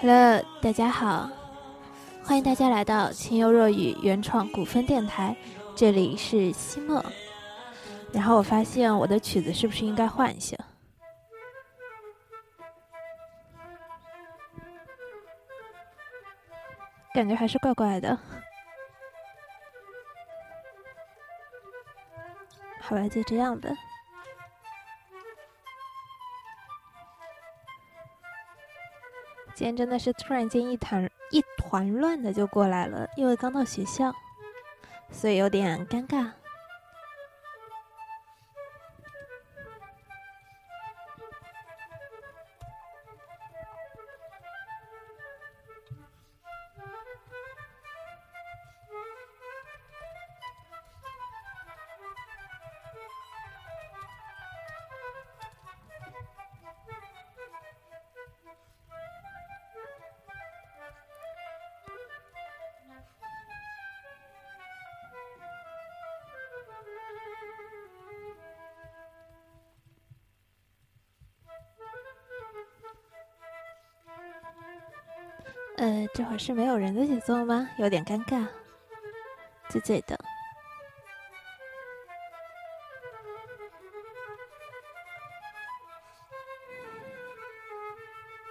Hello，大家好，欢迎大家来到清幽若雨原创古风电台，这里是西莫。然后我发现我的曲子是不是应该换一下？感觉还是怪怪的。好吧，就这样吧。今天真的是突然间一团一团乱的就过来了，因为刚到学校，所以有点尴尬。是没有人的节奏吗？有点尴尬，醉醉的。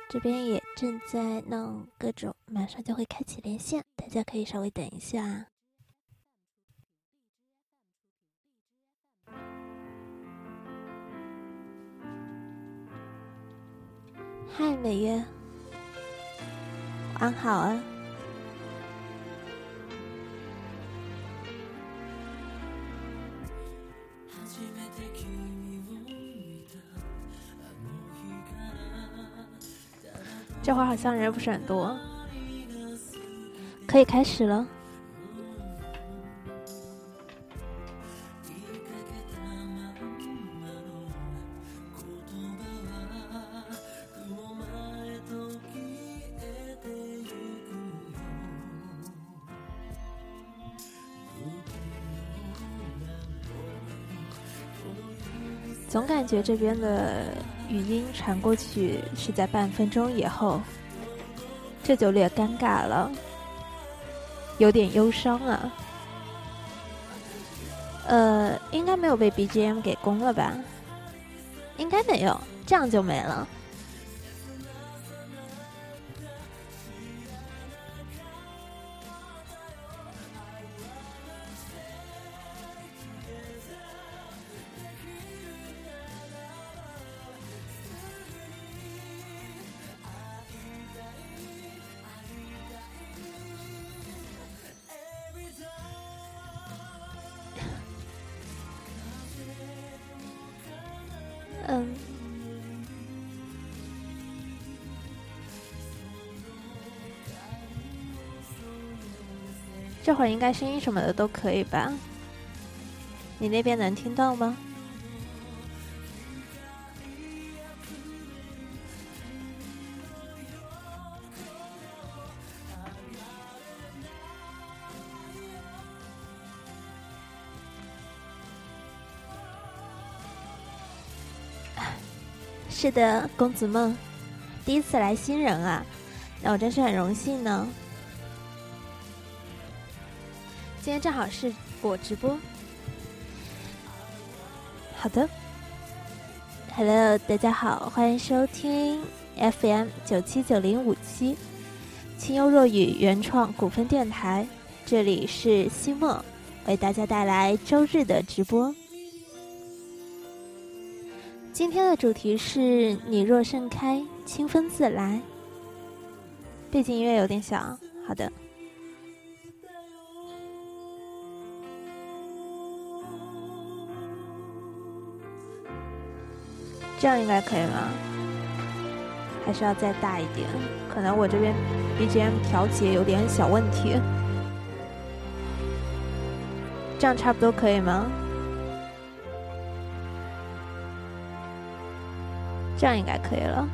这边也正在弄各种，马上就会开启连线，大家可以稍微等一下。嗨，美月。安好啊。这会儿好像人不是很多，可以开始了。总感觉这边的语音传过去是在半分钟以后，这就略尴尬了，有点忧伤啊。呃，应该没有被 BGM 给攻了吧？应该没有，这样就没了。会儿应该声音什么的都可以吧？你那边能听到吗？是的，公子梦，第一次来新人啊，那我真是很荣幸呢。今天正好是我直播，好的，Hello，大家好，欢迎收听 FM 九七九零五七，清幽若雨原创古风电台，这里是西莫，为大家带来周日的直播。今天的主题是你若盛开，清风自来。背景音乐有点小，好的。这样应该可以吗？还是要再大一点？可能我这边 BGM 调节有点小问题。这样差不多可以吗？这样应该可以了。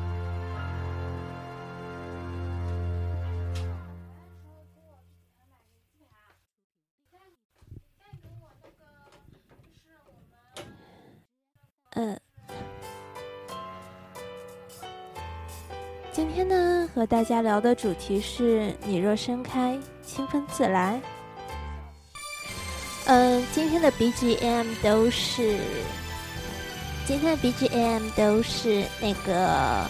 嗯，今天呢，和大家聊的主题是“你若盛开，清风自来”。嗯，今天的 BGM 都是，今天的 BGM 都是那个，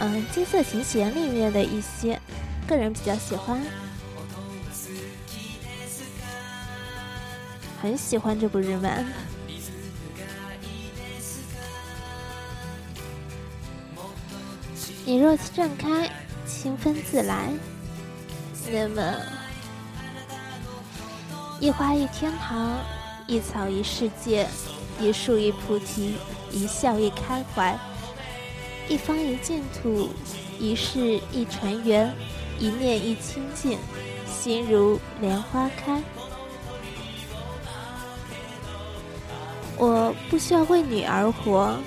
嗯，《金色琴弦》里面的一些，个人比较喜欢，很喜欢这部日漫。你若盛开，清风自来。那么，一花一天堂，一草一世界，一树一菩提，一笑一开怀，一方一净土，一世一尘缘，一念一清净，心如莲花开。我不需要为你而活。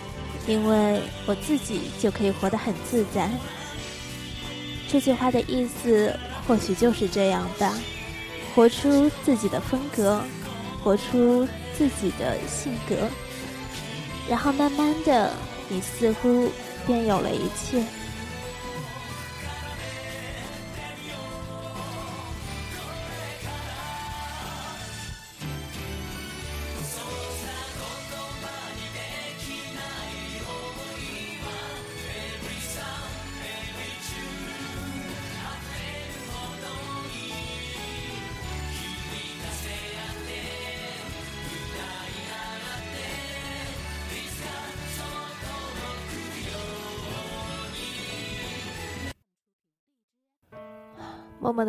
因为我自己就可以活得很自在。这句话的意思或许就是这样吧：活出自己的风格，活出自己的性格，然后慢慢的，你似乎便有了一切。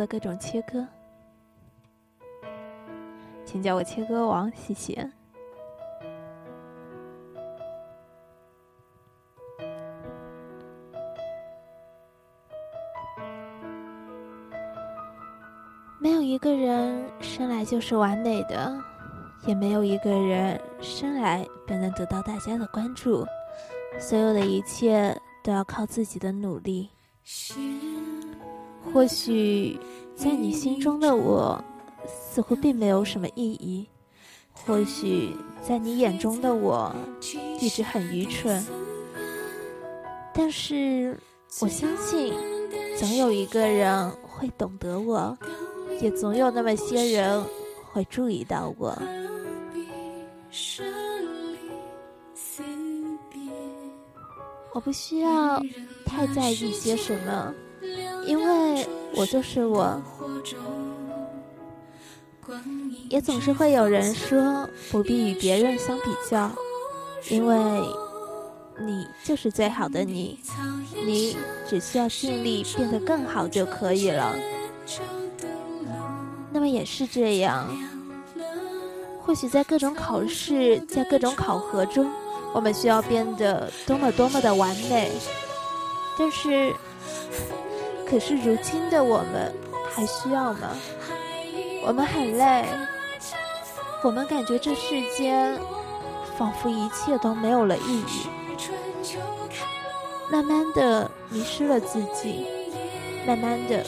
的各种切割，请叫我切割王，谢谢。没有一个人生来就是完美的，也没有一个人生来便能得到大家的关注。所有的一切都要靠自己的努力。或许，在你心中的我，似乎并没有什么意义；或许，在你眼中的我，一直很愚蠢。但是，我相信，总有一个人会懂得我，也总有那么些人会注意到我。我不需要太在意些什么。因为我就是我，也总是会有人说不必与别人相比较，因为你就是最好的你，你只需要尽力变得更好就可以了。那么也是这样，或许在各种考试，在各种考核中，我们需要变得多么多么的完美，但是。可是如今的我们还需要吗？我们很累，我们感觉这世间仿佛一切都没有了意义，慢慢的迷失了自己，慢慢的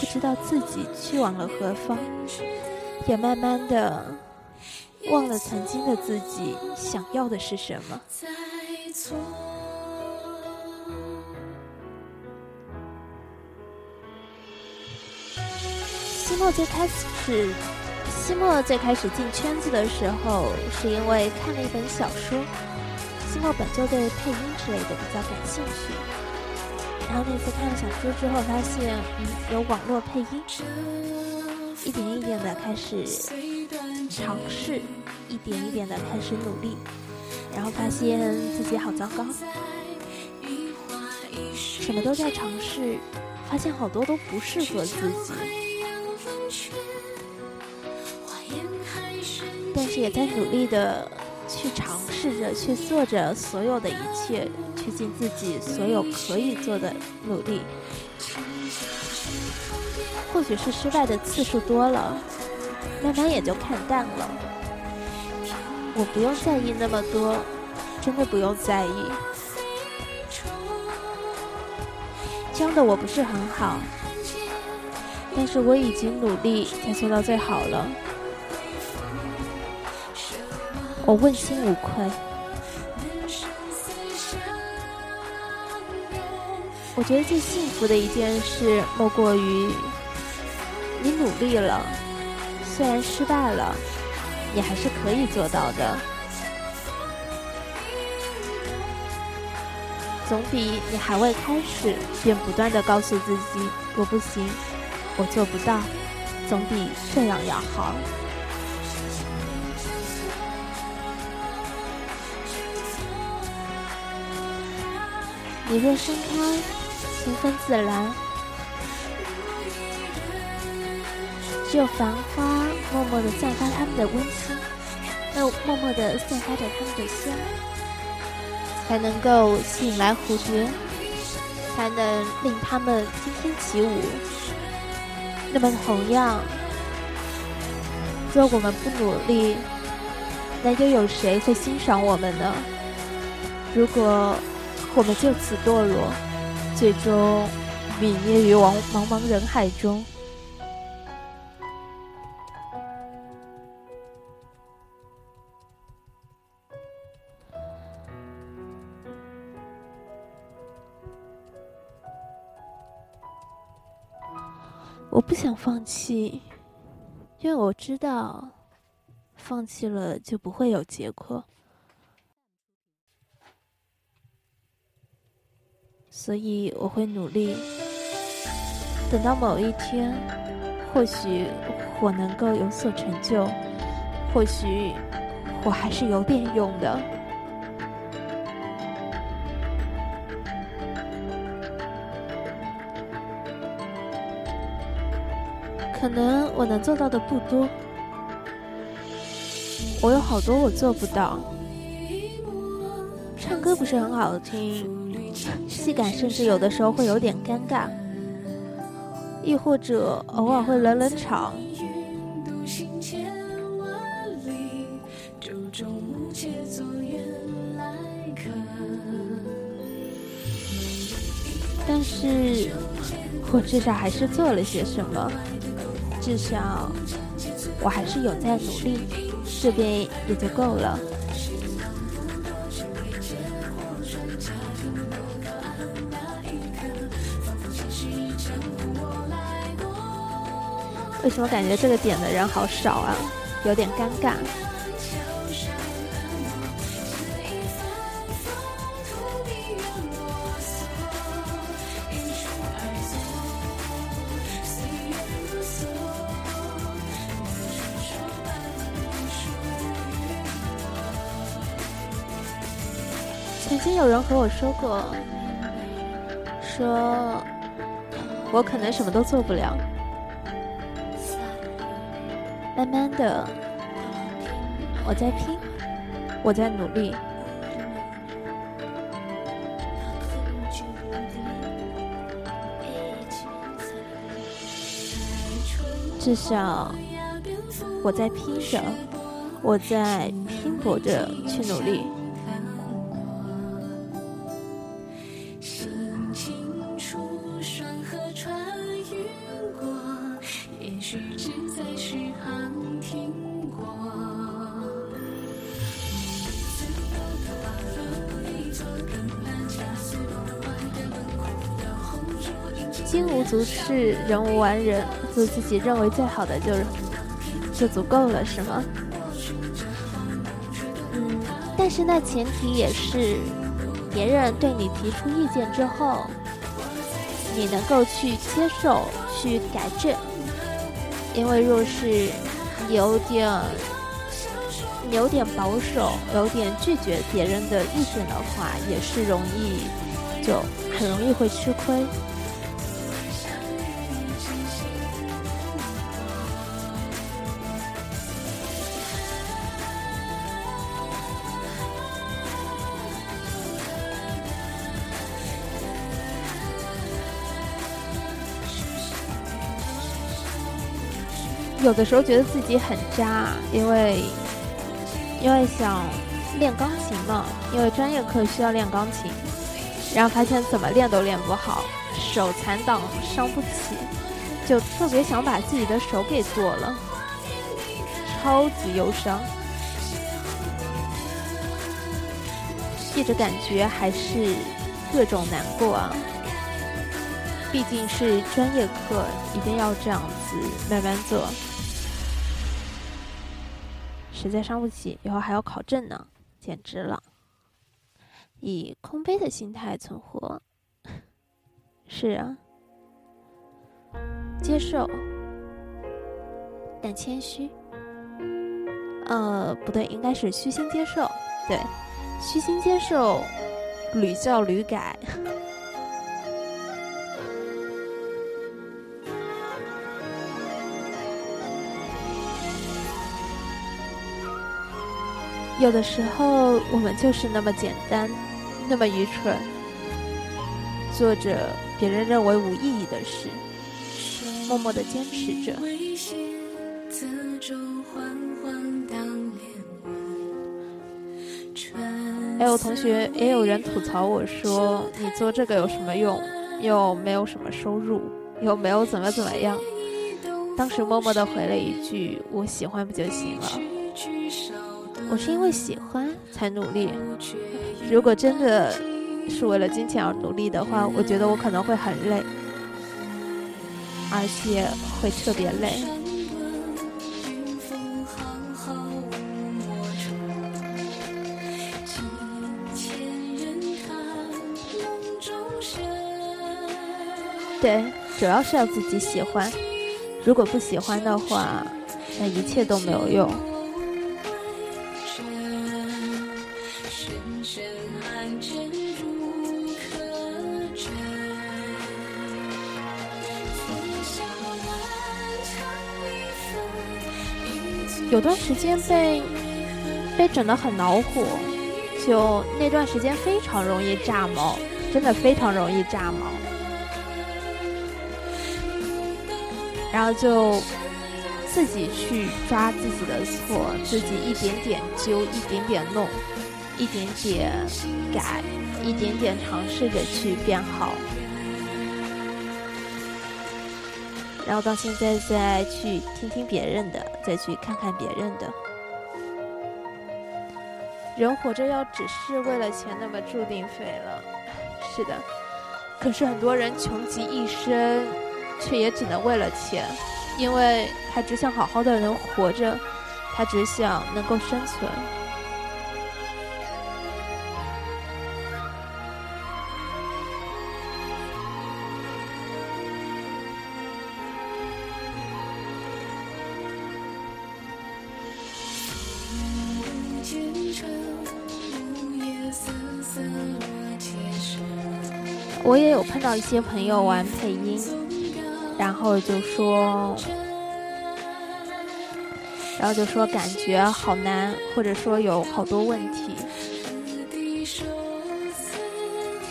不知道自己去往了何方，也慢慢的忘了曾经的自己想要的是什么。西莫最开始，西莫最开始进圈子的时候，是因为看了一本小说。西莫本就对配音之类的比较感兴趣，然后那次看了小说之后，发现嗯有网络配音，一点一点的开始尝试，一点一点的开始努力，然后发现自己好糟糕，什么都在尝试，发现好多都不适合自己。但是也在努力的去尝试着去做着所有的一切，去尽自己所有可以做的努力。或许是失败的次数多了，慢慢也就看淡了。我不用在意那么多，真的不用在意。这样的我不是很好。但是我已经努力在做到最好了，我问心无愧。我觉得最幸福的一件事，莫过于你努力了，虽然失败了，你还是可以做到的，总比你还未开始便不断的告诉自己我不行，我做不到，总比这样要好。你若盛开，清风自然；只有繁花默默地散发它们的温馨，又默默的散发着它们的香，才能够吸引来蝴蝶，才能令它们翩翩起舞。那么同样，若我们不努力，那又有谁会欣赏我们呢？如果。我们就此堕落，最终泯灭于茫茫茫人海中。我不想放弃，因为我知道，放弃了就不会有结果。所以我会努力，等到某一天，或许我能够有所成就，或许我还是有点用的。可能我能做到的不多，我有好多我做不到。唱歌不是很好听。戏感甚至有的时候会有点尴尬，亦或者偶尔会冷冷场。但是，我至少还是做了些什么，至少我还是有在努力，这边也就够了。为什么感觉这个点的人好少啊？有点尴尬。曾经有人和我说过，说我可能什么都做不了。慢慢的，我在拼，我在努力，至少我在拼着，我在拼搏着去努力。是，人无完人，做自己认为最好的就就足够了，是吗？嗯，但是那前提也是，别人对你提出意见之后，你能够去接受、去改正。因为若是有点有点保守、有点拒绝别人的意见的话，也是容易就很容易会吃亏。有的时候觉得自己很渣，因为因为想练钢琴嘛，因为专业课需要练钢琴，然后发现怎么练都练不好，手残党伤不起，就特别想把自己的手给剁了，超级忧伤，一直感觉还是各种难过啊。毕竟是专业课，一定要这样子慢慢做，实在伤不起，以后还要考证呢，简直了！以空杯的心态存活，是啊，接受，但谦虚。呃，不对，应该是虚心接受。对，虚心接受，屡教屡改。有的时候，我们就是那么简单，那么愚蠢，做着别人认为无意义的事，默默的坚持着。还有同学，也有人吐槽我说：“你做这个有什么用？又没有什么收入，又没有怎么怎么样。”当时默默的回了一句：“我喜欢不就行了？我是因为喜欢才努力。如果真的是为了金钱而努力的话，我觉得我可能会很累，而且会特别累。”对，主要是要自己喜欢。如果不喜欢的话，那一切都没有用。有段时间被被整得很恼火，就那段时间非常容易炸毛，真的非常容易炸毛。然后就自己去抓自己的错，自己一点点揪，一点点弄，一点点改，一点点尝试着去变好。然后到现在再去听听别人的，再去看看别人的。人活着要只是为了钱，那么注定废了。是的，可是很多人穷极一生。却也只能为了钱，因为他只想好好的能活着，他只想能够生存。我也有碰到一些朋友玩配音。然后就说，然后就说感觉好难，或者说有好多问题，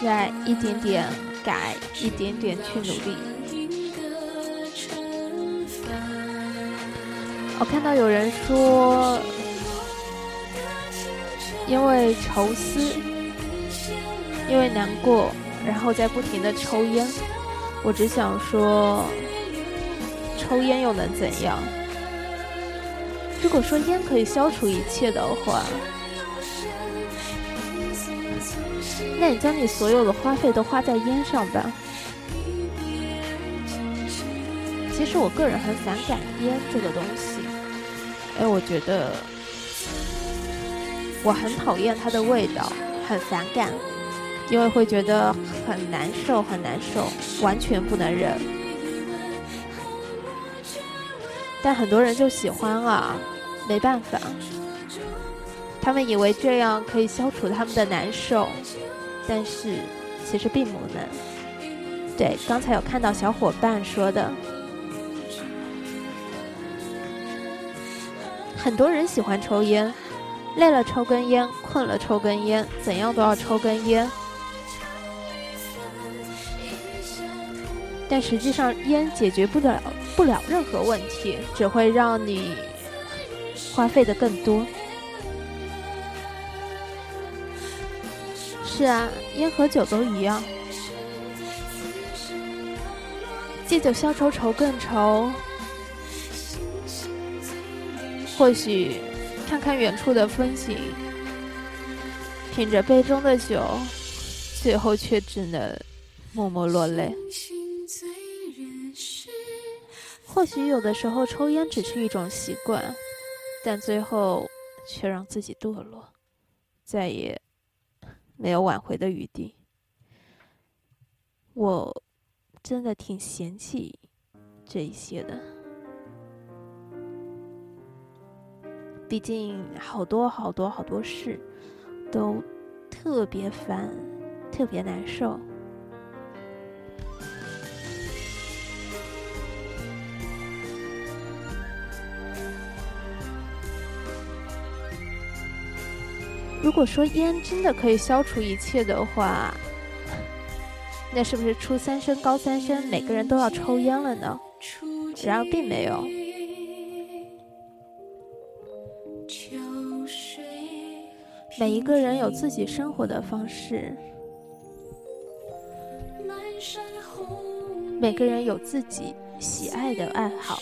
在一点点改，一点点去努力。我看到有人说，因为愁思，因为难过，然后在不停的抽烟。我只想说，抽烟又能怎样？如果说烟可以消除一切的话，那你将你所有的花费都花在烟上吧。其实我个人很反感烟这个东西，哎，我觉得我很讨厌它的味道，很反感。因为会觉得很难受，很难受，完全不能忍。但很多人就喜欢啊，没办法，他们以为这样可以消除他们的难受，但是其实并不能。对，刚才有看到小伙伴说的，很多人喜欢抽烟，累了抽根烟，困了抽根烟，怎样都要抽根烟。但实际上，烟解决不了不了任何问题，只会让你花费的更多。是啊，烟和酒都一样，借酒消愁愁更愁。或许看看远处的风景，品着杯中的酒，最后却只能默默落泪。或许有的时候抽烟只是一种习惯，但最后却让自己堕落，再也没有挽回的余地。我真的挺嫌弃这一些的，毕竟好多好多好多事都特别烦，特别难受。如果说烟真的可以消除一切的话，那是不是初三升、高三升，每个人都要抽烟了呢？然而并没有。每一个人有自己生活的方式，每个人有自己喜爱的爱好。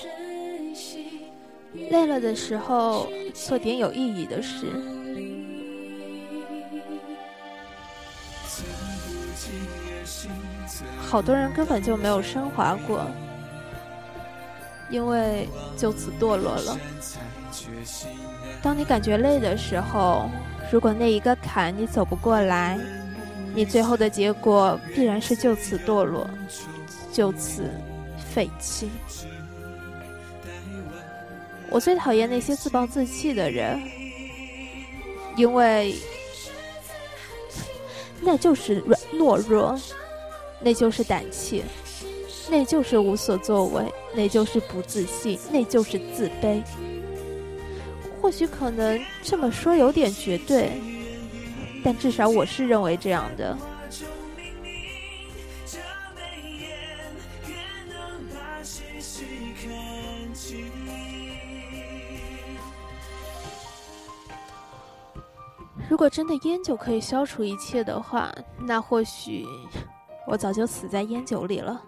累了的时候，做点有意义的事。好多人根本就没有升华过，因为就此堕落了。当你感觉累的时候，如果那一个坎你走不过来，你最后的结果必然是就此堕落，就此废弃。我最讨厌那些自暴自弃的人，因为。那就是软懦弱，那就是胆怯，那就是无所作为，那就是不自信，那就是自卑。或许可能这么说有点绝对，但至少我是认为这样的。如果真的烟酒可以消除一切的话，那或许我早就死在烟酒里了。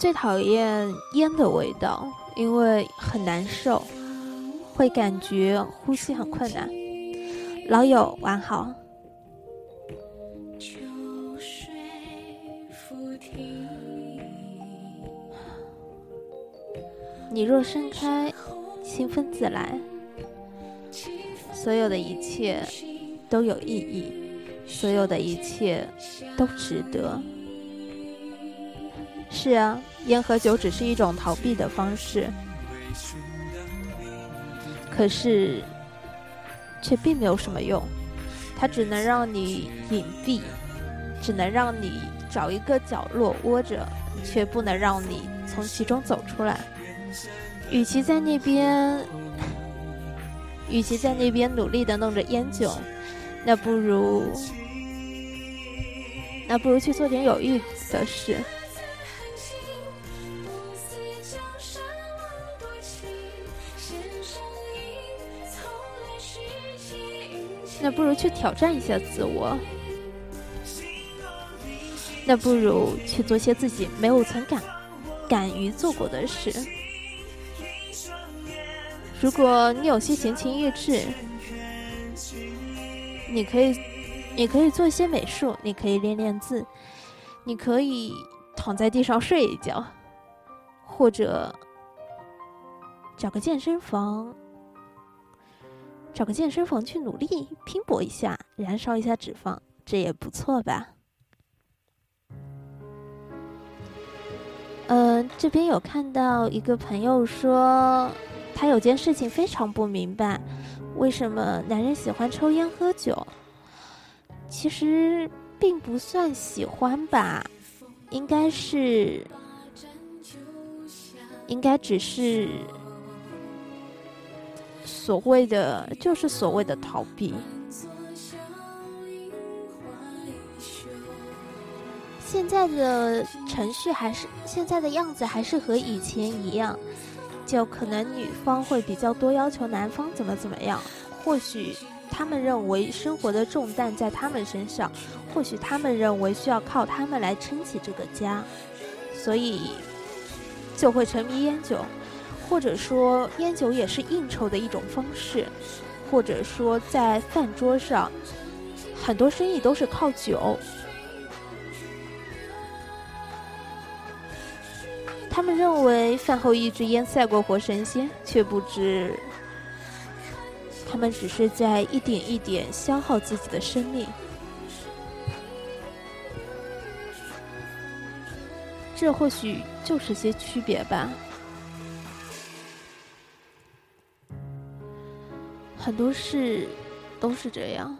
最讨厌烟的味道，因为很难受，会感觉呼吸很困难。老友，晚好。你若盛开，清风自来。所有的一切都有意义，所有的一切都值得。是啊，烟和酒只是一种逃避的方式，可是。却并没有什么用，它只能让你隐蔽，只能让你找一个角落窝着，却不能让你从其中走出来。与其在那边，与其在那边努力的弄着烟酒，那不如，那不如去做点有意义的事。那不如去挑战一下自我，那不如去做些自己没有曾敢敢于做过的事。如果你有些闲情逸致，你可以，你可以做一些美术，你可以练练字，你可以躺在地上睡一觉，或者找个健身房。找个健身房去努力拼搏一下，燃烧一下脂肪，这也不错吧？嗯，这边有看到一个朋友说，他有件事情非常不明白，为什么男人喜欢抽烟喝酒？其实并不算喜欢吧，应该是，应该只是。所谓的就是所谓的逃避。现在的程序还是现在的样子，还是和以前一样，就可能女方会比较多要求男方怎么怎么样。或许他们认为生活的重担在他们身上，或许他们认为需要靠他们来撑起这个家，所以就会沉迷烟酒，或者说烟酒也是应酬的一种方式，或者说在饭桌上，很多生意都是靠酒。他们认为饭后一支烟赛过活神仙，却不知他们只是在一点一点消耗自己的生命。这或许就是些区别吧。很多事都是这样，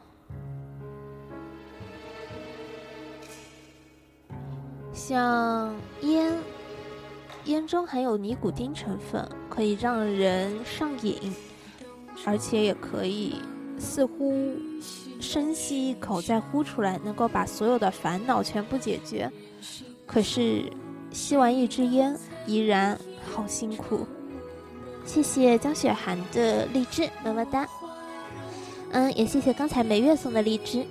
像烟。烟中含有尼古丁成分，可以让人上瘾，而且也可以似乎深吸一口再呼出来，能够把所有的烦恼全部解决。可是吸完一支烟依然好辛苦。谢谢江雪涵的荔枝，么么哒。嗯，也谢谢刚才梅月送的荔枝。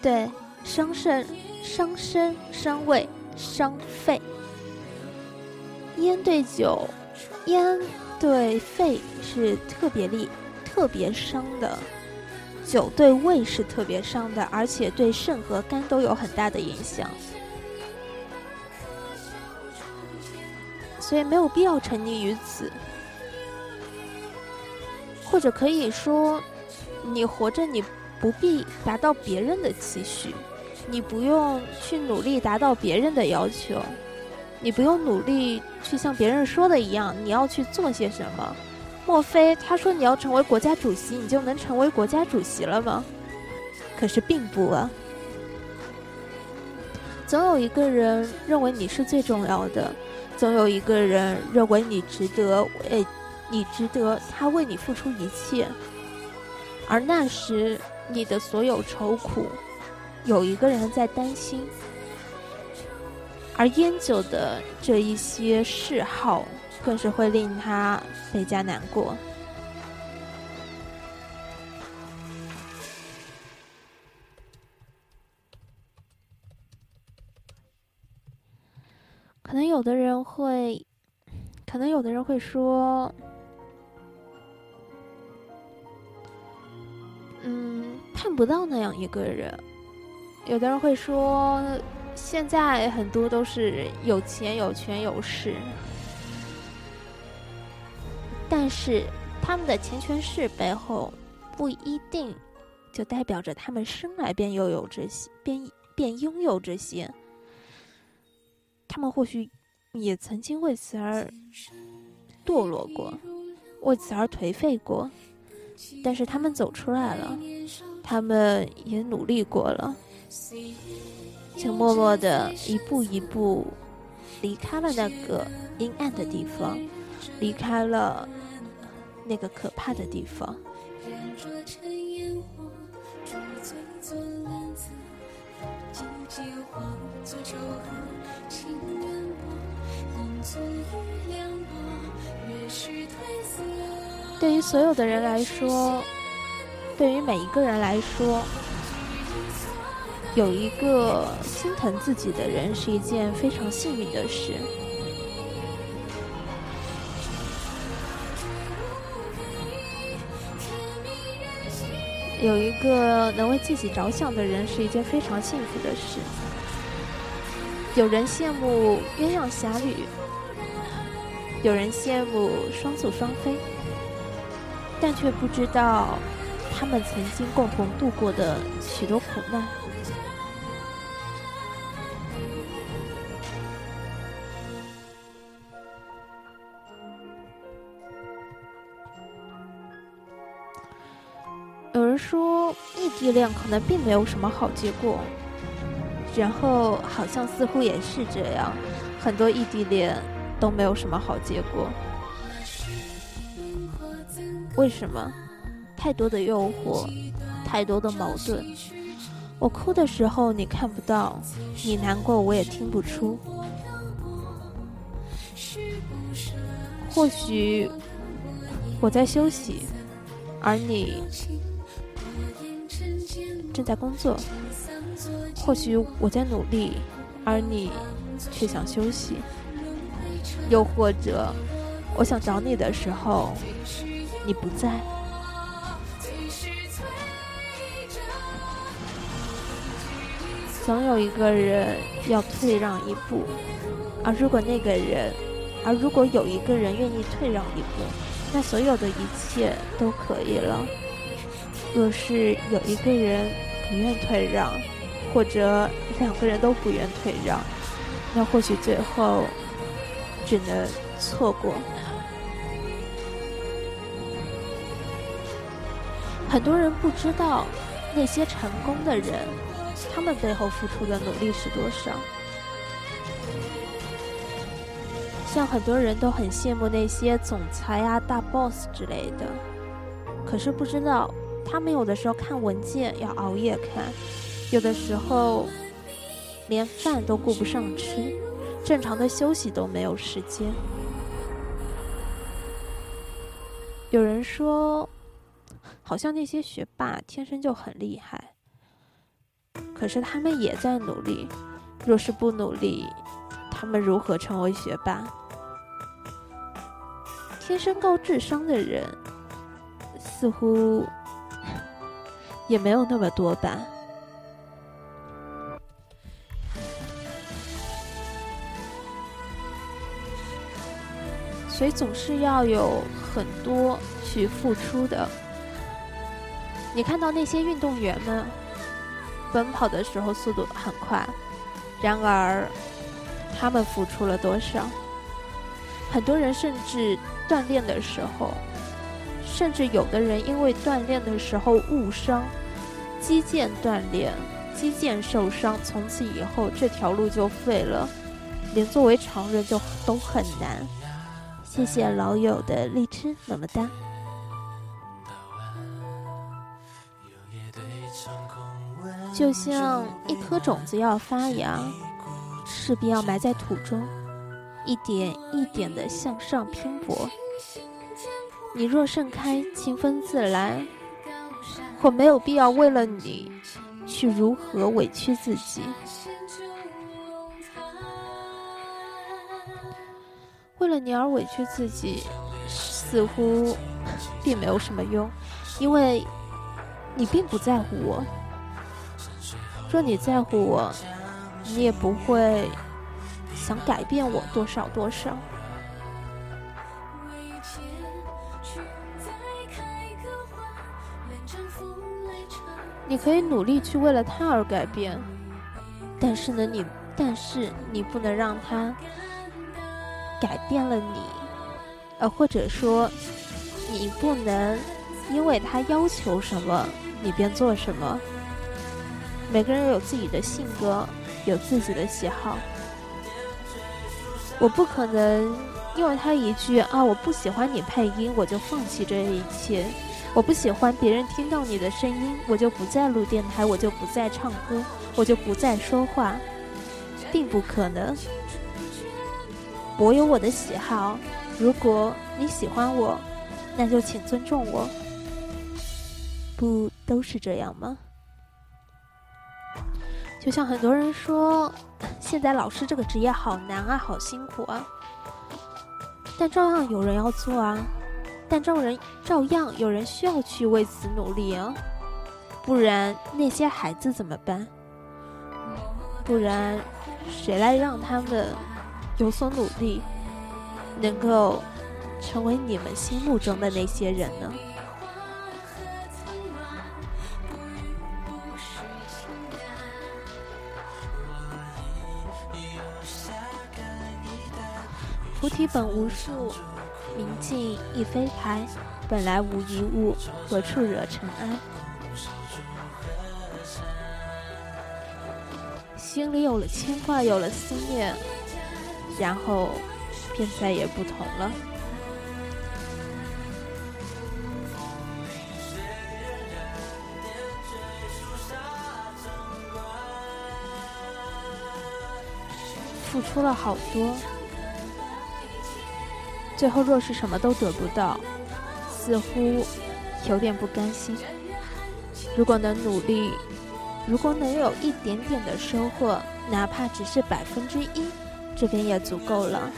对，伤肾。伤身、伤胃、伤肺。烟对酒，烟对肺是特别厉、特别伤的；酒对胃是特别伤的，而且对肾和肝都有很大的影响。所以没有必要沉溺于此，或者可以说，你活着，你不必达到别人的期许。你不用去努力达到别人的要求，你不用努力去像别人说的一样，你要去做些什么？莫非他说你要成为国家主席，你就能成为国家主席了吗？可是并不啊。总有一个人认为你是最重要的，总有一个人认为你值得为，你值得他为你付出一切，而那时你的所有愁苦。有一个人在担心，而烟酒的这一些嗜好，更是会令他倍加难过。可能有的人会，可能有的人会说，嗯，看不到那样一个人。有的人会说，现在很多都是有钱、有权、有势，但是他们的钱、权、势背后不一定就代表着他们生来便拥有这些，便便拥有这些。他们或许也曾经为此而堕落过，为此而颓废过，但是他们走出来了，他们也努力过了。就默默的一步一步离开了那个阴暗的地方，离开了那个可怕的地方。对于所有的人来说，对于每一个人来说。有一个心疼自己的人是一件非常幸运的事。有一个能为自己着想的人是一件非常幸福的事。有人羡慕鸳鸯侠侣，有人羡慕双宿双飞，但却不知道他们曾经共同度过的许多苦难。地恋可能并没有什么好结果，然后好像似乎也是这样，很多异地恋都没有什么好结果。为什么？太多的诱惑，太多的矛盾。我哭的时候你看不到，你难过我也听不出。或许我在休息，而你。正在工作，或许我在努力，而你却想休息；又或者，我想找你的时候，你不在。总有一个人要退让一步，而如果那个人，而如果有一个人愿意退让一步，那所有的一切都可以了。若是有一个人不愿退让，或者两个人都不愿退让，那或许最后只能错过。很多人不知道那些成功的人。他们背后付出的努力是多少？像很多人都很羡慕那些总裁啊、大 boss 之类的，可是不知道他们有的时候看文件要熬夜看，有的时候连饭都顾不上吃，正常的休息都没有时间。有人说，好像那些学霸天生就很厉害。可是他们也在努力，若是不努力，他们如何成为学霸？天生高智商的人，似乎也没有那么多吧。所以总是要有很多去付出的。你看到那些运动员们？奔跑的时候速度很快，然而他们付出了多少？很多人甚至锻炼的时候，甚至有的人因为锻炼的时候误伤，肌腱断裂，肌腱受伤，从此以后这条路就废了，连作为常人就都很难。谢谢老友的荔枝，么么哒。就像一颗种子要发芽，势必要埋在土中，一点一点的向上拼搏。你若盛开，清风自来。我没有必要为了你去如何委屈自己，为了你而委屈自己，似乎并没有什么用，因为你并不在乎我。若你在乎我，你也不会想改变我多少多少。你可以努力去为了他而改变，但是呢，你但是你不能让他改变了你，呃，或者说你不能因为他要求什么，你便做什么。每个人有自己的性格，有自己的喜好。我不可能因为他一句啊，我不喜欢你配音，我就放弃这一切。我不喜欢别人听到你的声音，我就不再录电台，我就不再唱歌，我就不再说话，并不可能。我有我的喜好，如果你喜欢我，那就请尊重我。不都是这样吗？就像很多人说，现在老师这个职业好难啊，好辛苦啊。但照样有人要做啊，但照人照样有人需要去为此努力哦。不然那些孩子怎么办？不然谁来让他们有所努力，能够成为你们心目中的那些人呢？菩提本无树，明镜亦非台。本来无一物，何处惹尘埃？心里有了牵挂，有了思念，然后便再也不同了。付出了好多。最后，若是什么都得不到，似乎有点不甘心。如果能努力，如果能有一点点的收获，哪怕只是百分之一，这边也足够了。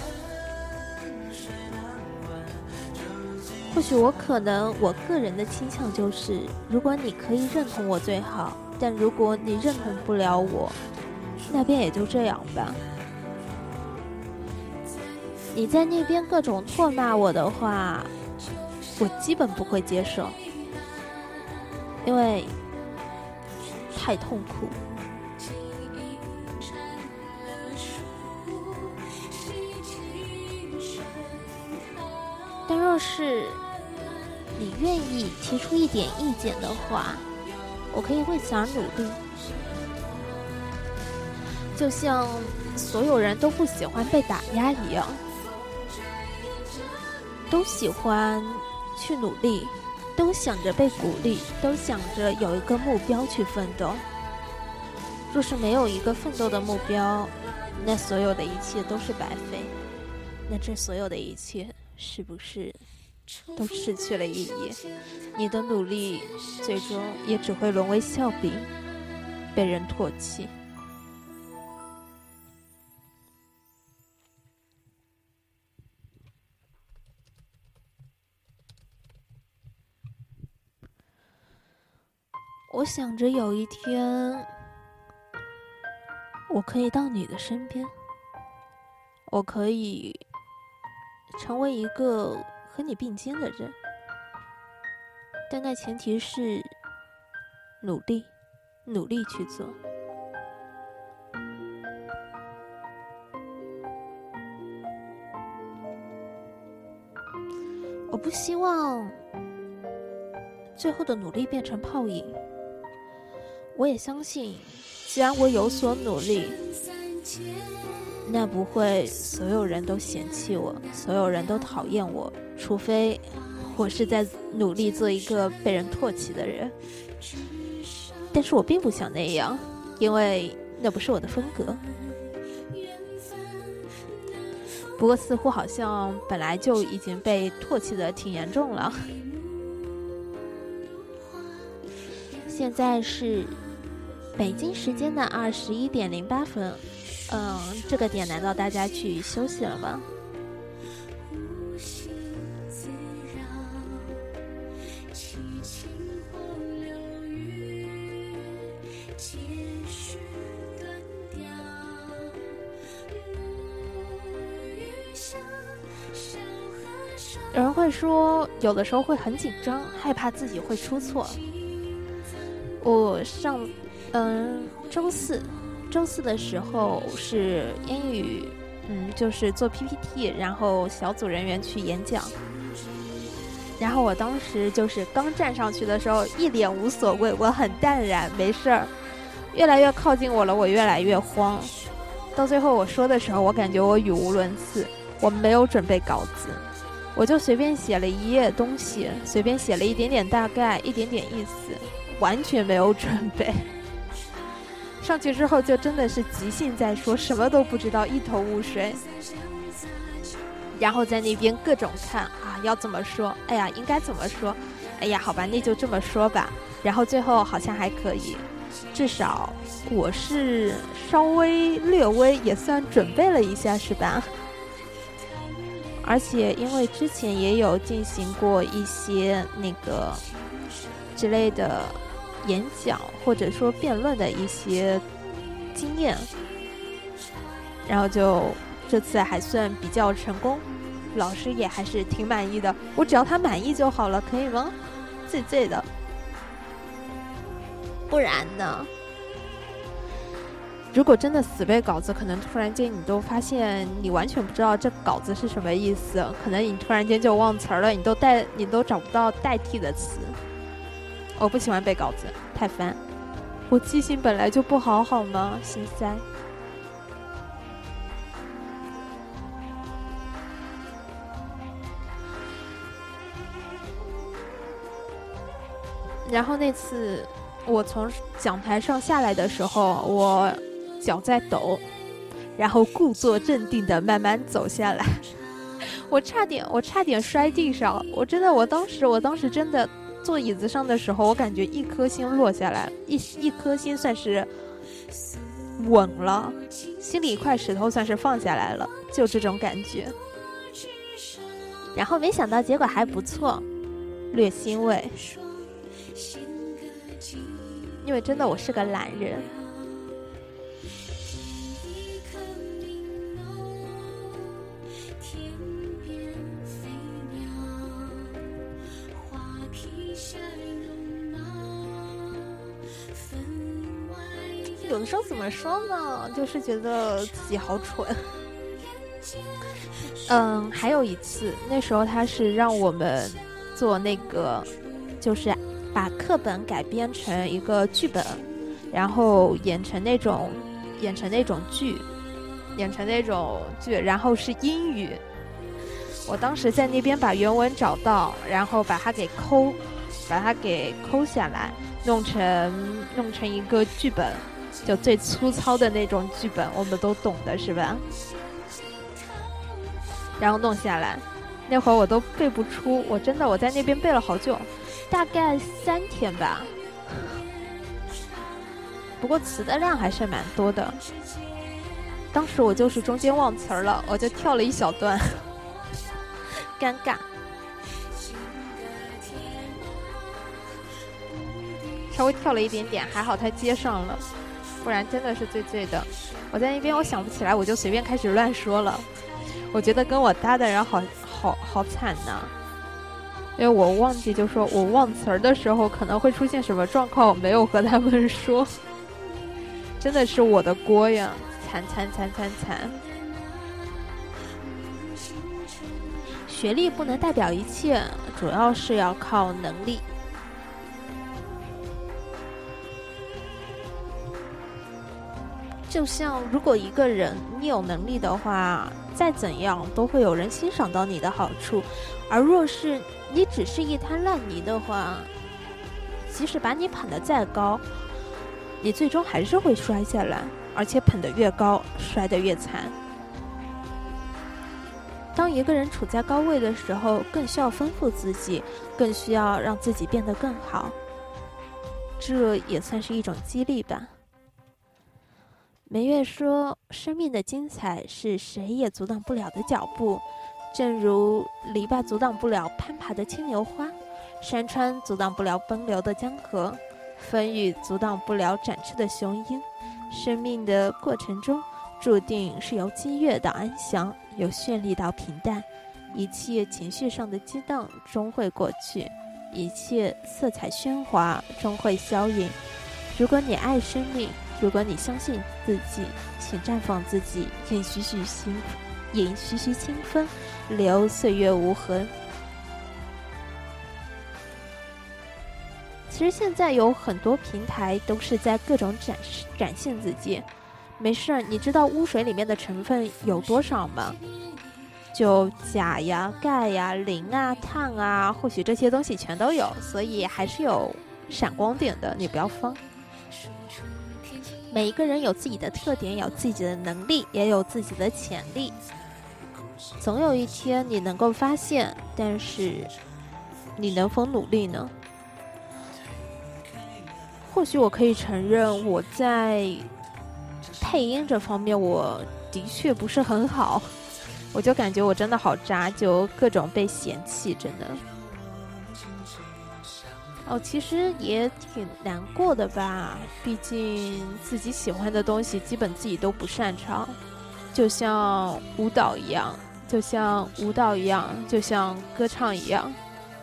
或许我可能我个人的倾向就是，如果你可以认同我最好，但如果你认同不了我，那边也就这样吧。你在那边各种唾骂我的话，我基本不会接受，因为太痛苦。但若是你愿意提出一点意见的话，我可以为此而努力。就像所有人都不喜欢被打压一样。都喜欢去努力，都想着被鼓励，都想着有一个目标去奋斗。若是没有一个奋斗的目标，那所有的一切都是白费。那这所有的一切是不是都失去了意义？你的努力最终也只会沦为笑柄，被人唾弃。我想着有一天，我可以到你的身边，我可以成为一个和你并肩的人，但那前提是努力，努力去做。我不希望最后的努力变成泡影。我也相信，既然我有所努力，那不会所有人都嫌弃我，所有人都讨厌我，除非我是在努力做一个被人唾弃的人。但是我并不想那样，因为那不是我的风格。不过似乎好像本来就已经被唾弃的挺严重了。现在是。北京时间的二十一点零八分，嗯，这个点难道大家去休息了吗？有人会说，有的时候会很紧张，害怕自己会出错。我上。嗯，周四，周四的时候是英语，嗯，就是做 PPT，然后小组人员去演讲。然后我当时就是刚站上去的时候，一脸无所谓，我很淡然，没事儿。越来越靠近我了，我越来越慌。到最后我说的时候，我感觉我语无伦次，我没有准备稿子，我就随便写了一页东西，随便写了一点点大概，一点点意思，完全没有准备。上去之后就真的是即兴在说，什么都不知道，一头雾水。然后在那边各种看啊，要怎么说？哎呀，应该怎么说？哎呀，好吧，那就这么说吧。然后最后好像还可以，至少我是稍微略微也算准备了一下，是吧？而且因为之前也有进行过一些那个之类的。演讲或者说辩论的一些经验，然后就这次还算比较成功，老师也还是挺满意的。我只要他满意就好了，可以吗？醉醉的，不然呢？如果真的死背稿子，可能突然间你都发现你完全不知道这稿子是什么意思，可能你突然间就忘词儿了，你都代你都找不到代替的词。我不喜欢背稿子，太烦。我记性本来就不好，好吗？心塞。然后那次我从讲台上下来的时候，我脚在抖，然后故作镇定的慢慢走下来。我差点，我差点摔地上。我真的，我当时，我当时真的。坐椅子上的时候，我感觉一颗心落下来，一一颗心算是稳了，心里一块石头算是放下来了，就这种感觉。然后没想到结果还不错，略欣慰，因为真的我是个懒人。有的时候怎么说呢？就是觉得自己好蠢。嗯，还有一次，那时候他是让我们做那个，就是把课本改编成一个剧本，然后演成那种演成那种剧，演成那种剧，然后是英语。我当时在那边把原文找到，然后把它给抠，把它给抠下来，弄成弄成一个剧本。就最粗糙的那种剧本，我们都懂的是吧？然后弄下来，那会儿我都背不出，我真的我在那边背了好久，大概三天吧。不过词的量还是蛮多的。当时我就是中间忘词儿了，我就跳了一小段，尴尬，稍微跳了一点点，还好他接上了。不然真的是醉醉的。我在那边，我想不起来，我就随便开始乱说了。我觉得跟我搭的人好好好惨呐，因为我忘记就说我忘词儿的时候可能会出现什么状况，我没有和他们说，真的是我的锅呀！惨惨惨惨惨！学历不能代表一切，主要是要靠能力。就像，如果一个人你有能力的话，再怎样都会有人欣赏到你的好处；而若是你只是一滩烂泥的话，即使把你捧得再高，你最终还是会摔下来，而且捧得越高，摔得越惨。当一个人处在高位的时候，更需要丰富自己，更需要让自己变得更好，这也算是一种激励吧。梅月说：“生命的精彩是谁也阻挡不了的脚步，正如篱笆阻挡不了攀爬的牵牛花，山川阻挡不了奔流的江河，风雨阻挡不了展翅的雄鹰。生命的过程中，注定是由激越到安详，由绚丽到平淡。一切情绪上的激荡终会过去，一切色彩喧哗终会消隐。如果你爱生命。”如果你相信自己，请绽放自己，任徐徐清，引徐徐清风，留岁月无痕。其实现在有很多平台都是在各种展示展现自己。没事儿，你知道污水里面的成分有多少吗？就钾呀、钙呀、磷啊、碳啊，或许这些东西全都有，所以还是有闪光点的，你不要慌。每一个人有自己的特点，有自己的能力，也有自己的潜力。总有一天你能够发现，但是你能否努力呢？或许我可以承认，我在配音这方面我的确不是很好，我就感觉我真的好渣，就各种被嫌弃，真的。哦，其实也挺难过的吧，毕竟自己喜欢的东西基本自己都不擅长，就像舞蹈一样，就像舞蹈一样，就像歌唱一样，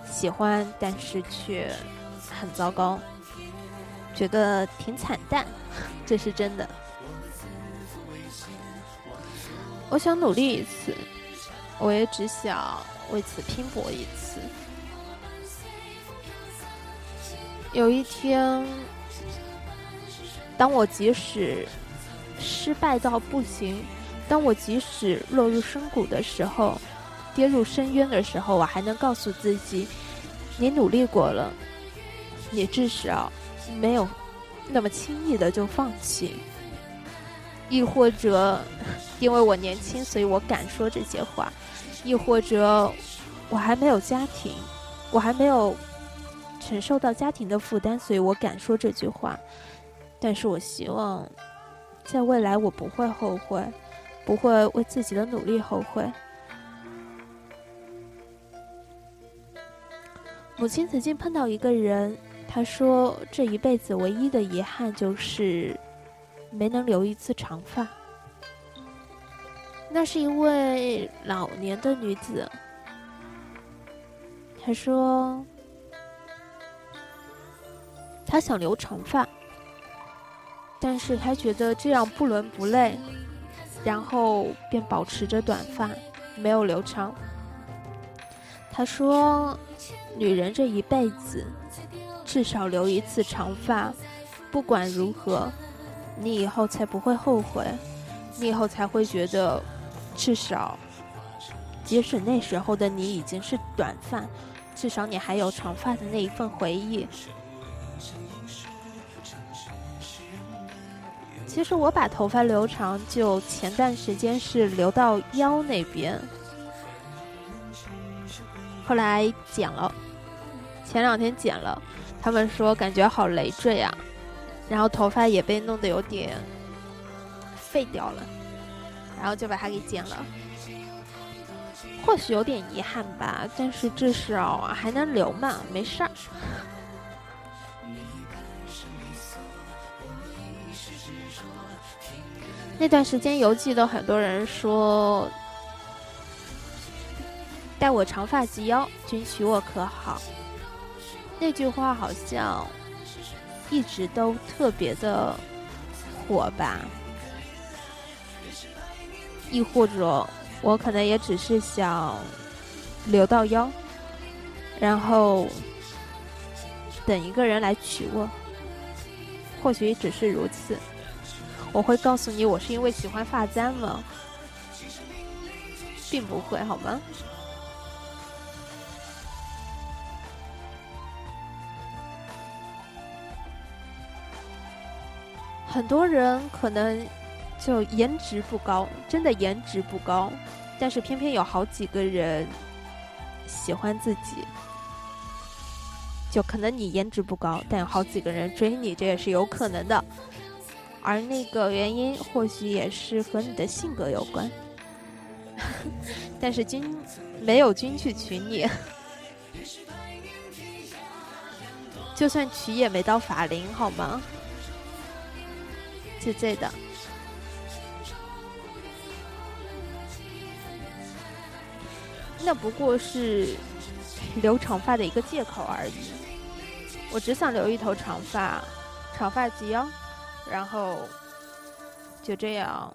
喜欢但是却很糟糕，觉得挺惨淡，这是真的。我想努力一次，我也只想为此拼搏一次。有一天，当我即使失败到不行，当我即使落入深谷的时候，跌入深渊的时候，我还能告诉自己：你努力过了，你至少没有那么轻易的就放弃。亦或者，因为我年轻，所以我敢说这些话；亦或者，我还没有家庭，我还没有。承受到家庭的负担，所以我敢说这句话。但是我希望，在未来我不会后悔，不会为自己的努力后悔。母亲曾经碰到一个人，她说这一辈子唯一的遗憾就是没能留一次长发。那是一位老年的女子，她说她想留长发，但是她觉得这样不伦不类，然后便保持着短发，没有留长。她说。女人这一辈子，至少留一次长发，不管如何，你以后才不会后悔，你以后才会觉得，至少，即使那时候的你已经是短发，至少你还有长发的那一份回忆。其实我把头发留长，就前段时间是留到腰那边，后来剪了。前两天剪了，他们说感觉好累赘呀，然后头发也被弄得有点废掉了，然后就把它给剪了。或许有点遗憾吧，但是至少还能留嘛，没事儿。那段时间邮寄的很多人说，待我长发及腰，君娶我可好？那句话好像一直都特别的火吧，亦或者我可能也只是想留到腰，然后等一个人来娶我，或许只是如此。我会告诉你，我是因为喜欢发簪吗？并不会，好吗？很多人可能就颜值不高，真的颜值不高，但是偏偏有好几个人喜欢自己。就可能你颜值不高，但有好几个人追你，这也是有可能的。而那个原因或许也是和你的性格有关。但是君没有君去娶你，就算娶也没到法龄，好吗？就这的，那不过是留长发的一个借口而已。我只想留一头长发，长发及腰，然后就这样，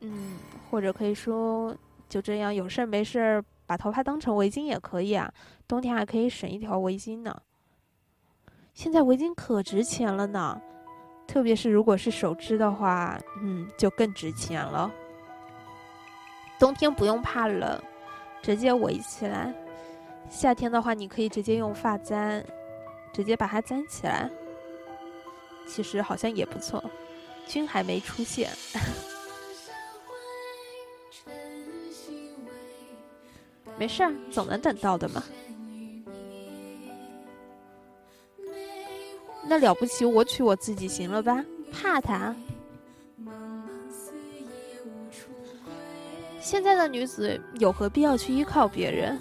嗯，或者可以说就这样，有事儿没事儿把头发当成围巾也可以啊。冬天还可以省一条围巾呢。现在围巾可值钱了呢。特别是如果是手织的话，嗯，就更值钱了。冬天不用怕冷，直接围起来；夏天的话，你可以直接用发簪，直接把它簪起来。其实好像也不错。君还没出现，没事儿，总能等到的嘛。那了不起，我娶我自己行了吧？怕他？现在的女子有何必要去依靠别人？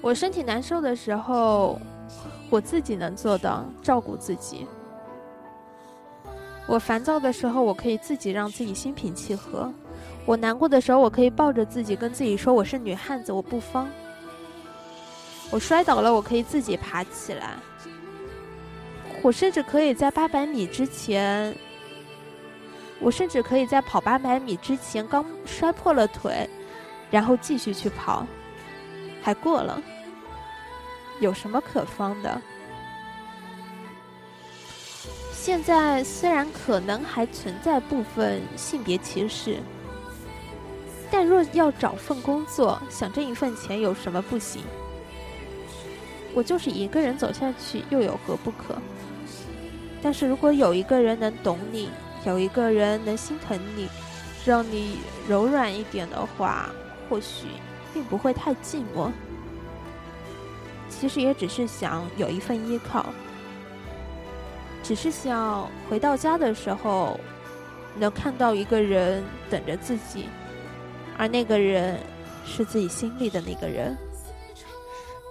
我身体难受的时候，我自己能做到照顾自己。我烦躁的时候，我可以自己让自己心平气和。我难过的时候，我可以抱着自己，跟自己说：“我是女汉子，我不慌。”我摔倒了，我可以自己爬起来。我甚至可以在八百米之前，我甚至可以在跑八百米之前刚摔破了腿，然后继续去跑，还过了。有什么可慌的？现在虽然可能还存在部分性别歧视，但若要找份工作，想挣一份钱，有什么不行？我就是一个人走下去，又有何不可？但是如果有一个人能懂你，有一个人能心疼你，让你柔软一点的话，或许并不会太寂寞。其实也只是想有一份依靠，只是想回到家的时候能看到一个人等着自己，而那个人是自己心里的那个人。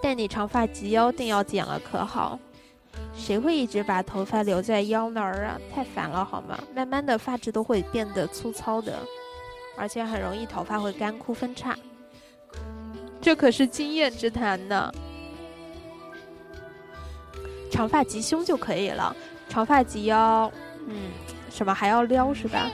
但你长发及腰，定要剪了可好？谁会一直把头发留在腰那儿啊？太烦了好吗？慢慢的发质都会变得粗糙的，而且很容易头发会干枯分叉。这可是经验之谈呢。长发及胸就可以了，长发及腰，嗯，什么还要撩是吧？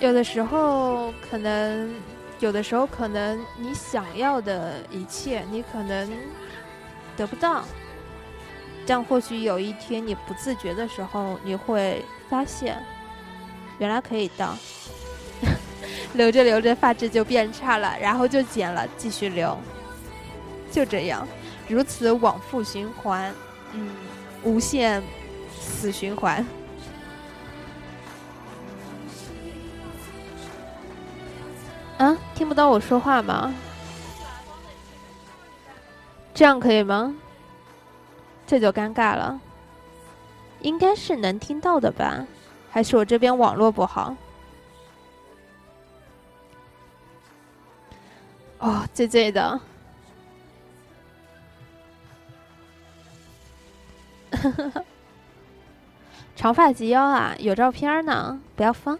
有的时候可能，有的时候可能你想要的一切，你可能得不到。但或许有一天你不自觉的时候，你会发现，原来可以的。留着留着发质就变差了，然后就剪了，继续留，就这样，如此往复循环，嗯，无限死循环。啊，听不到我说话吗？这样可以吗？这就尴尬了。应该是能听到的吧？还是我这边网络不好？哦，醉醉的。长发及腰啊，有照片呢，不要疯。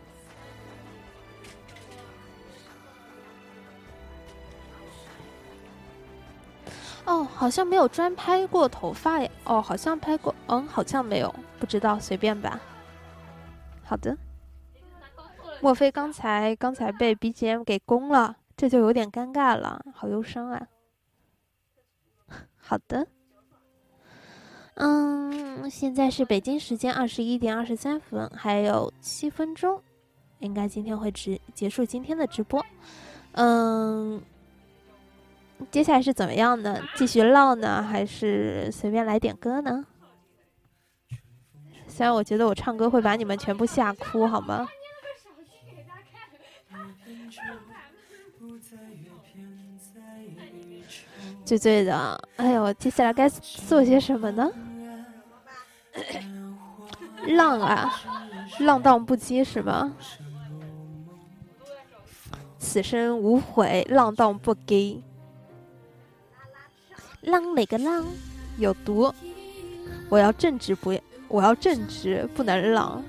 哦，好像没有专拍过头发呀。哦，好像拍过，嗯，好像没有，不知道，随便吧。好的。莫非刚才刚才被 BGM 给攻了？这就有点尴尬了，好忧伤啊。好的。嗯，现在是北京时间二十一点二十三分，还有七分钟，应该今天会直结束今天的直播。嗯。接下来是怎么样呢？继续唠呢，还是随便来点歌呢？虽然我觉得我唱歌会把你们全部吓哭，好吗？醉醉的，哎呦，接下来该做些什么呢？浪啊，浪荡不羁是吗？此生无悔，浪荡不羁。浪哪个浪？有毒！我要正直，不，我要正直，不能浪。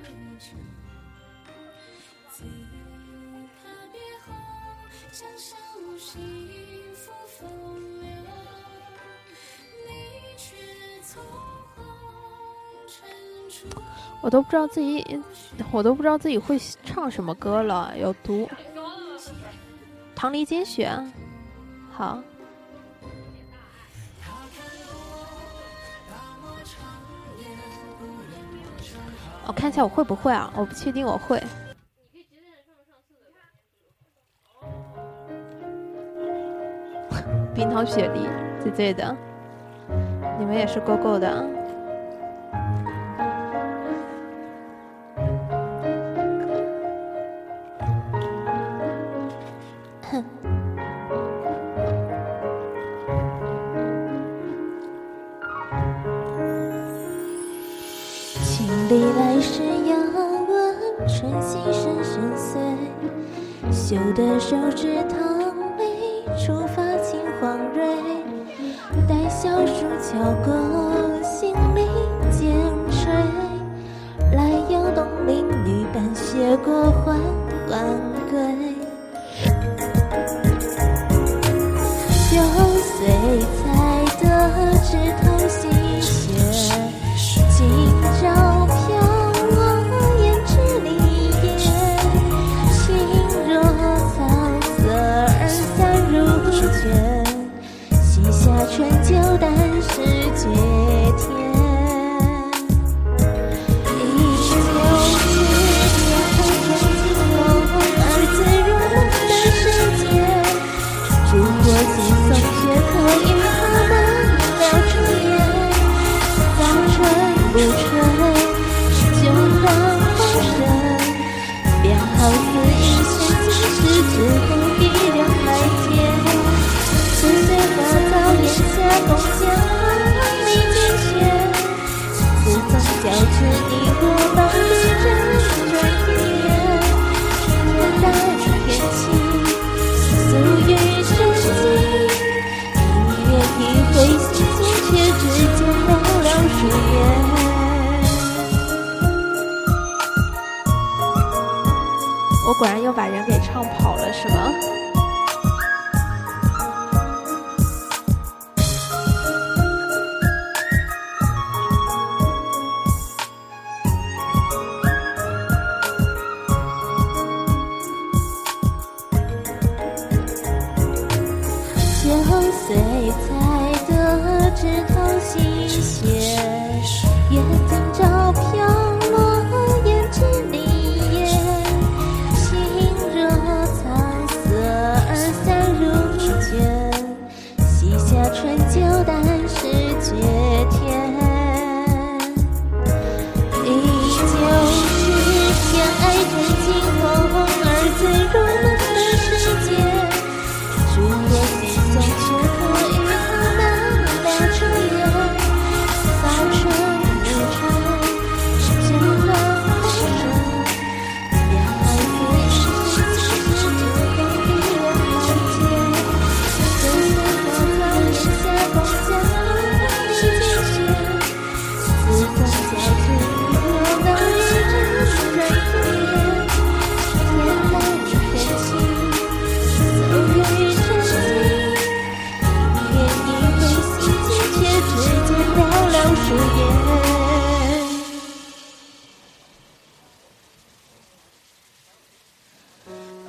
我都不知道自己，我都不知道自己会唱什么歌了。有毒！唐丽精选，好。我看一下我会不会啊？我不确定我会。冰糖雪梨，最最的，你们也是够够的。的手指头里触发青黄蕊，待小树敲过心里渐垂，来摇动邻女伴雪过缓缓归，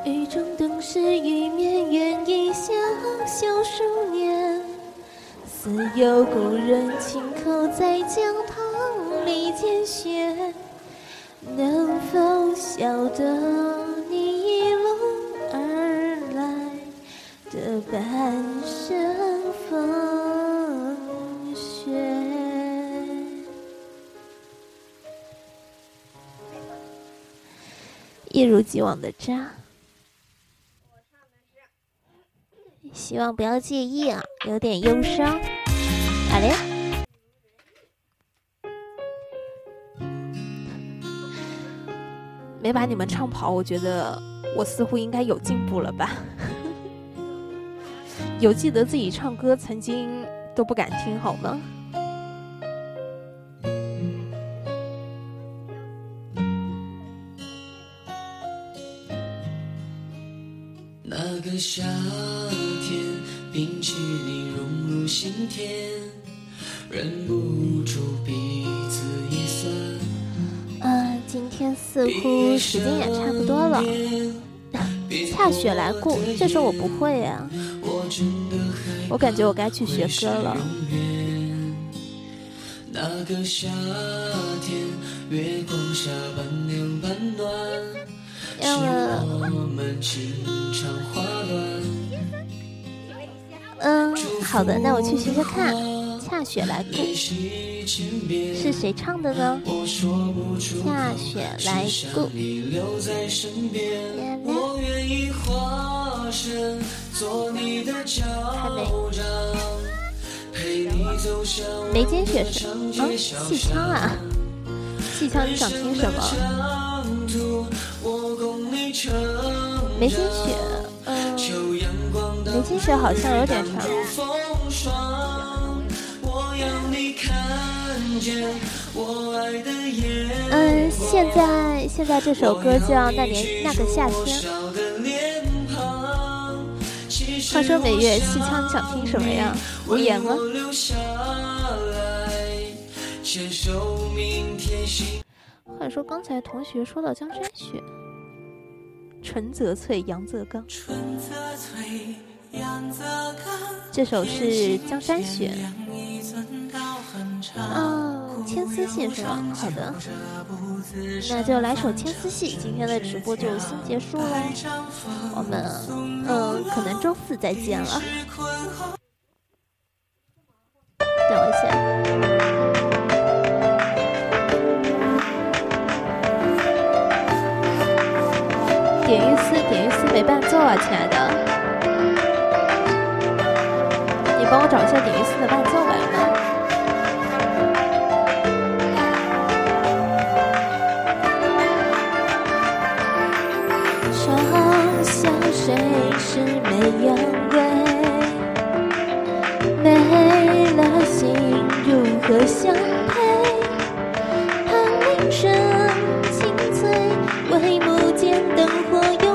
雨中灯是一面愿一笑小书念，似有故人轻叩在江堂里间弦。能否晓得你一路而来的半生风雪？一如既往的渣。希望不要介意啊，有点忧伤。好嘞，没把你们唱跑，我觉得我似乎应该有进步了吧？有记得自己唱歌曾经都不敢听好吗？时间也差不多了。恰雪来过，这首我不会呀。我感觉我该去学歌了。那个夏天，月光下半凉半暖。嗯，好的，那我去学学看。恰雪来过，是谁唱的呢？下雪来过。还没。眉间雪是嗯，气枪啊，气枪，你想听什么？眉间雪，嗯，眉间雪好像有点长。嗯，现在现在这首歌叫《那年那个夏天》。话说美月，戏腔你想听什么呀？无言吗？话说刚才同学说到江山雪。春则翠，杨则刚。这首是江山雪。嗯，牵丝戏是吗？好的，那就来首牵丝戏。今天的直播就先结束了，我们嗯，可能周四再见了。等一下。点玉丝，点玉丝没伴奏啊，亲爱的，帮我找一下点玉丝的伴奏吧，有吗？嘲笑谁是美阳归，没了心如何相配？寒林深，青翠，为幕间的。需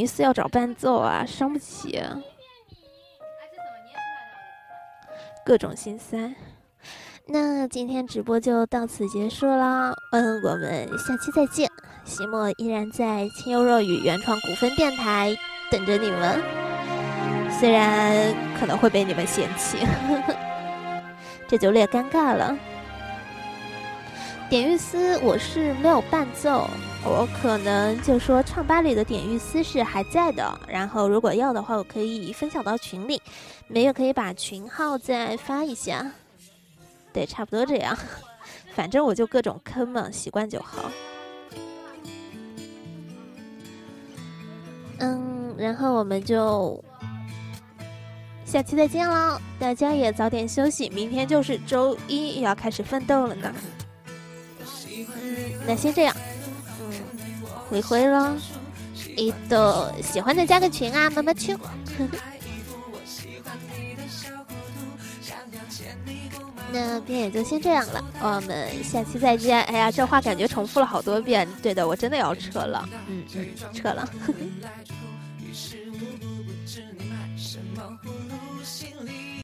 这点玉四要找伴奏啊，伤不起。各种心塞。那今天直播就到此结束啦，嗯，我们下期再见。席莫依然在清幽若雨原创古风电台等着你们，虽然可能会被你们嫌弃，这就略尴尬了。点玉丝我是没有伴奏，我可能就说唱吧里的点玉丝是还在的，然后如果要的话，我可以分享到群里，没有可以把群号再发一下，对，差不多这样，反正我就各种坑嘛，习惯就好。嗯，然后我们就下期再见喽，大家也早点休息，明天就是周一，要开始奋斗了呢。那先这样，回回喽，一朵喜欢的加个群啊，么么秋。那便也就先这样了，我们下期再见。哎呀，这话感觉重复了好多遍。对的，我真的要撤了，嗯嗯，撤了。